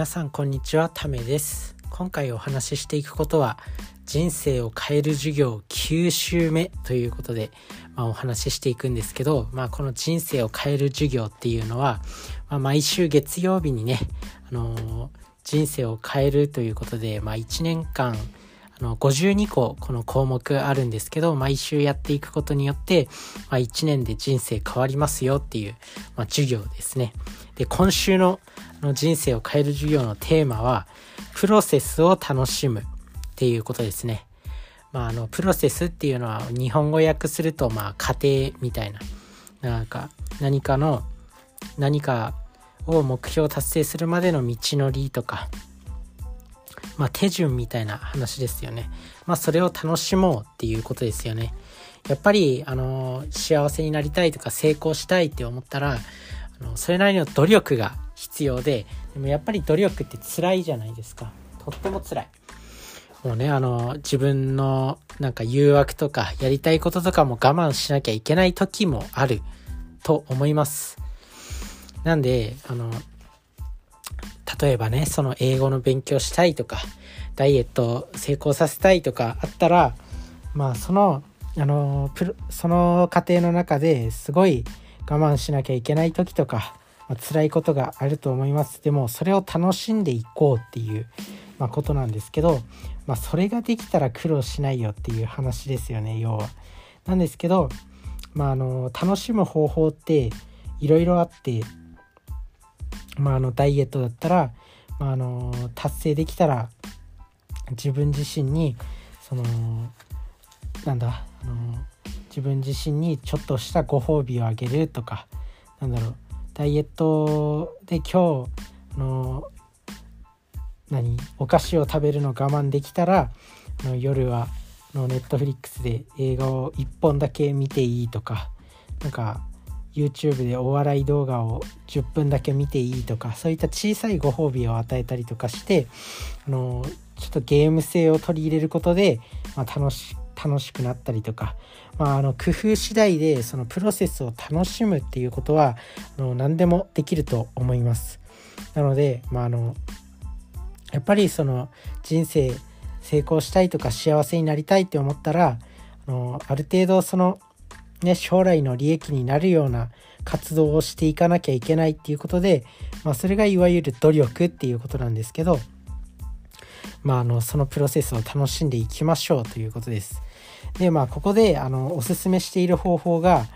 皆さんこんにちはためです。今回お話ししていくことは人生を変える授業9週目ということで、まあ、お話ししていくんですけど、まあ、この人生を変える授業っていうのは、まあ、毎週月曜日にね、あのー、人生を変えるということで、まあ、1年間あの52個この項目あるんですけど毎週やっていくことによって、まあ、1年で人生変わりますよっていう、まあ、授業ですね。で今週のの人生を変える授業のテーマはプロセスを楽しむっていうことですね。まあ、あのプロセスっていうのは日本語訳するとまあ過程みたいななんか何かの何かを目標達成するまでの道のりとか、まあ、手順みたいな話ですよね。まあ、それを楽しもうっていうことですよね。やっぱりあの幸せになりたいとか成功したいって思ったらあのそれなりの努力が必要ででもやっぱり努力って辛いじゃないですか。とっても辛い。もうねあの自分のなんか誘惑とかやりたいこととかも我慢しなきゃいけない時もある。と思います。なんであの例えばねその英語の勉強したいとかダイエット成功させたいとかあったらまあそのあのプロその過程の中ですごい我慢しなきゃいけない時とかまあ、辛いことがあると思いますでもそれを楽しんでいこうっていう、まあ、ことなんですけど、まあ、それができたら苦労しないよっていう話ですよね要は。なんですけど、まあ、あの楽しむ方法っていろいろあって、まあ、あのダイエットだったら、まあ、あの達成できたら自分自身にそのなんだあの自分自身にちょっとしたご褒美をあげるとかなんだろうダイエットで今日の何お菓子を食べるの我慢できたらの夜はのネットフリックスで映画を1本だけ見ていいとかなんか YouTube でお笑い動画を10分だけ見ていいとかそういった小さいご褒美を与えたりとかしてあのちょっとゲーム性を取り入れることで、まあ、楽し楽しくなったりとか、まあ、あの工夫次第でそのプロセスを楽しむっていうことはあの何でもできると思います。なので、まあ、あのやっぱりその人生成功したいとか幸せになりたいって思ったらあのある程度その、ね、将来の利益になるような活動をしていかなきゃいけないっていうことで、まあ、それがいわゆる努力っていうことなんですけど、まあ、あのそのプロセスを楽しんでいきましょうということです。でまあここであのおすすめしている方法が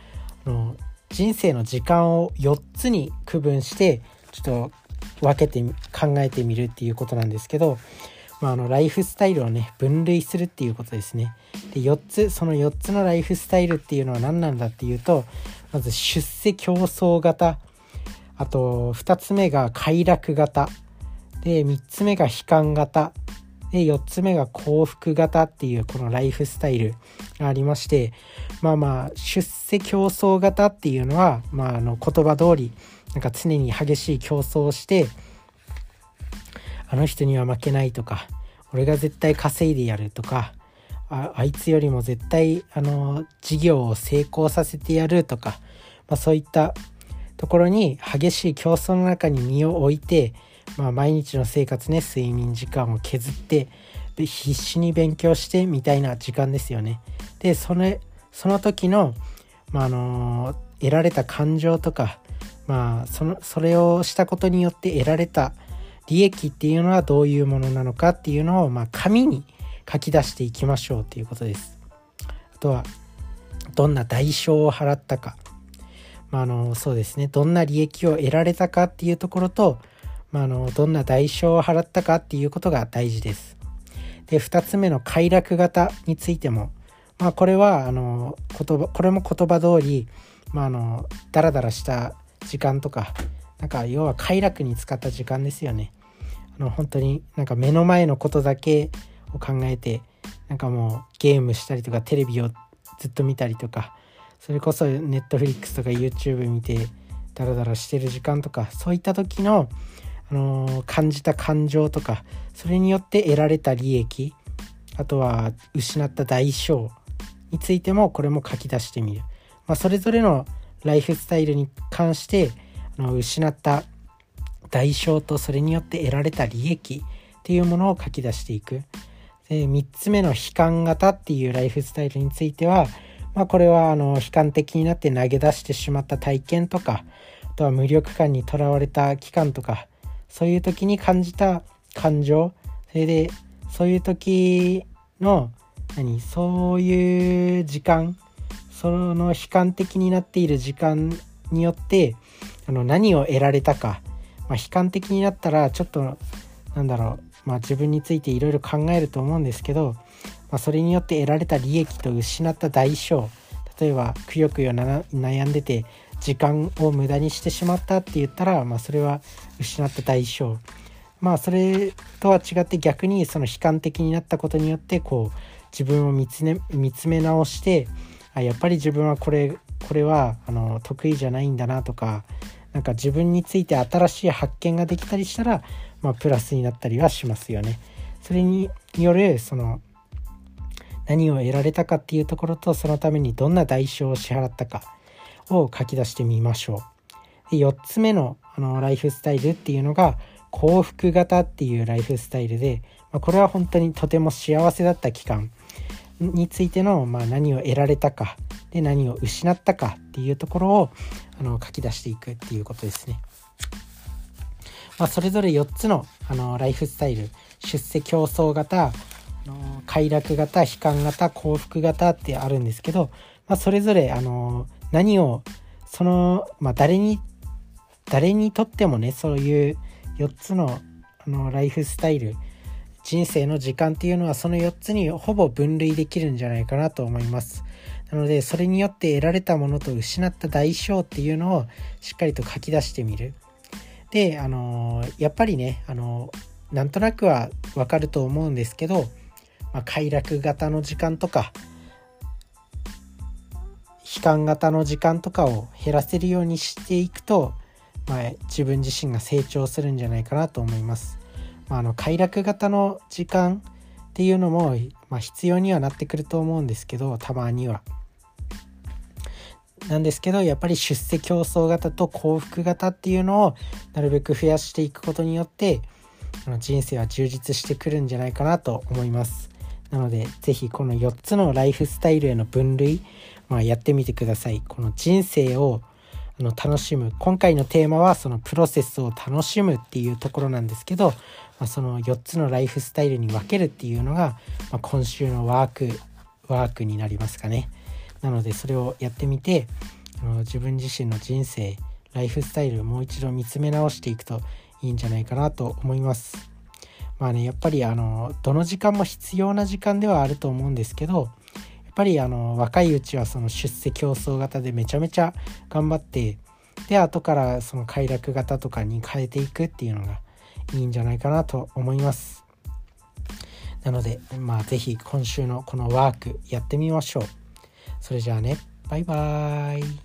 あの人生の時間を4つに区分してちょっと分けて考えてみるっていうことなんですけど、まあ、あのライフスタイルをね分類するっていうことですね。で4つその4つのライフスタイルっていうのは何なんだっていうとまず出世競争型あと2つ目が快楽型で3つ目が悲観型で4つ目が幸福型っていうこのライフスタイルがありましてまあまあ出世競争型っていうのは、まあ、あの言葉通りなんか常に激しい競争をしてあの人には負けないとか俺が絶対稼いでやるとかああいつよりも絶対あの事業を成功させてやるとか、まあ、そういったところに激しい競争の中に身を置いてまあ、毎日の生活ね睡眠時間を削ってで必死に勉強してみたいな時間ですよね。でそのその時の、まあ、あの得られた感情とか、まあ、そのそれをしたことによって得られた利益っていうのはどういうものなのかっていうのを、まあ、紙に書き出していきましょうということです。あとはどんな代償を払ったか、まあ、あのそうですねどんな利益を得られたかっていうところとまあ、あのどんな代償を払ったかっていうことが大事です。で2つ目の快楽型についても、まあ、これはあの言葉これも言葉通り、まあ、あのダラダラした時間とかなんか要は快楽に使った時間ですよね。あの本当になんか目の前のことだけを考えてなんかもうゲームしたりとかテレビをずっと見たりとかそれこそネットフリックスとか YouTube 見てダラダラしてる時間とかそういった時のあの感じた感情とかそれによって得られた利益あとは失った代償についてもこれも書き出してみる、まあ、それぞれのライフスタイルに関してあの失った代償とそれによって得られた利益っていうものを書き出していく。で3つ目の悲観型っていうライフスタイルについては、まあ、これはあの悲観的になって投げ出してしまった体験とかあとは無力感にとらわれた期間とかそういう時に感じた感情。それでそういう時の何そういう時間その悲観的になっている時間によってあの何を得られたか、まあ、悲観的になったらちょっとなんだろう、まあ、自分についていろいろ考えると思うんですけど、まあ、それによって得られた利益と失った代償。例えばくよくよ悩んでて時間を無駄にしてしまったって言ったら、まあ、それは失った代償まあそれとは違って逆にその悲観的になったことによってこう自分を見つ,、ね、見つめ直してあやっぱり自分はこれこれはあの得意じゃないんだなとかなんか自分について新しい発見ができたりしたら、まあ、プラスになったりはしますよね。それによるその何を得られたかっていうところとそのためにどんな代償を支払ったかを書き出してみましょう。で4つ目のあのライフスタイルっていうのが幸福型っていうライフスタイルで、まあ、これは本当にとても幸せだった期間についての、まあ、何を得られたかで何を失ったかっていうところをあの書き出していくっていうことですね。まあ、それぞれ4つのあのライフスタイル出世競争型の快楽型悲観型幸福型ってあるんですけど、まあ、それぞれあの何をその、まあ、誰に誰にとってもねそういう4つのあのライフスタイル人生の時間っていうのはその4つにほぼ分類できるんじゃないかなと思います。なのでそれによって得られたものと失った代償っていうのをしっかりと書き出してみる。で、あのやっぱりね、あのなんとなくはわかると思うんですけど、まあ、快楽型の時間とか悲観型の時間とかを減らせるようにしていくと、まあ、自分自身が成長するんじゃないかなと思います。まあ、あの快楽型の時間っていうのも、まあ、必要にはなってくると思うんですけどたまには。なんですけどやっぱり出世競争型と幸福型っていうのをなるべく増やしていくことによって人生は充実してくるんじゃないかなと思います。なので是非この4つのライフスタイルへの分類、まあ、やってみてください。この人生をあの楽しむ。今回のテーマはそのプロセスを楽しむっていうところなんですけど、まあ、その4つのライフスタイルに分けるっていうのが、まあ、今週のワークワークになりますかね。なのでそれをやってみてあの自分自身の人生ライフスタイルをもう一度見つめ直していくといいんじゃないかなと思います。まあねやっぱりあのどの時間も必要な時間ではあると思うんですけどっぱりあの若いうちはその出世競争型でめちゃめちゃ頑張ってで後からその快楽型とかに変えていくっていうのがいいんじゃないかなと思います。なのでまあ是非今週のこのワークやってみましょう。それじゃあね。バイバーイ。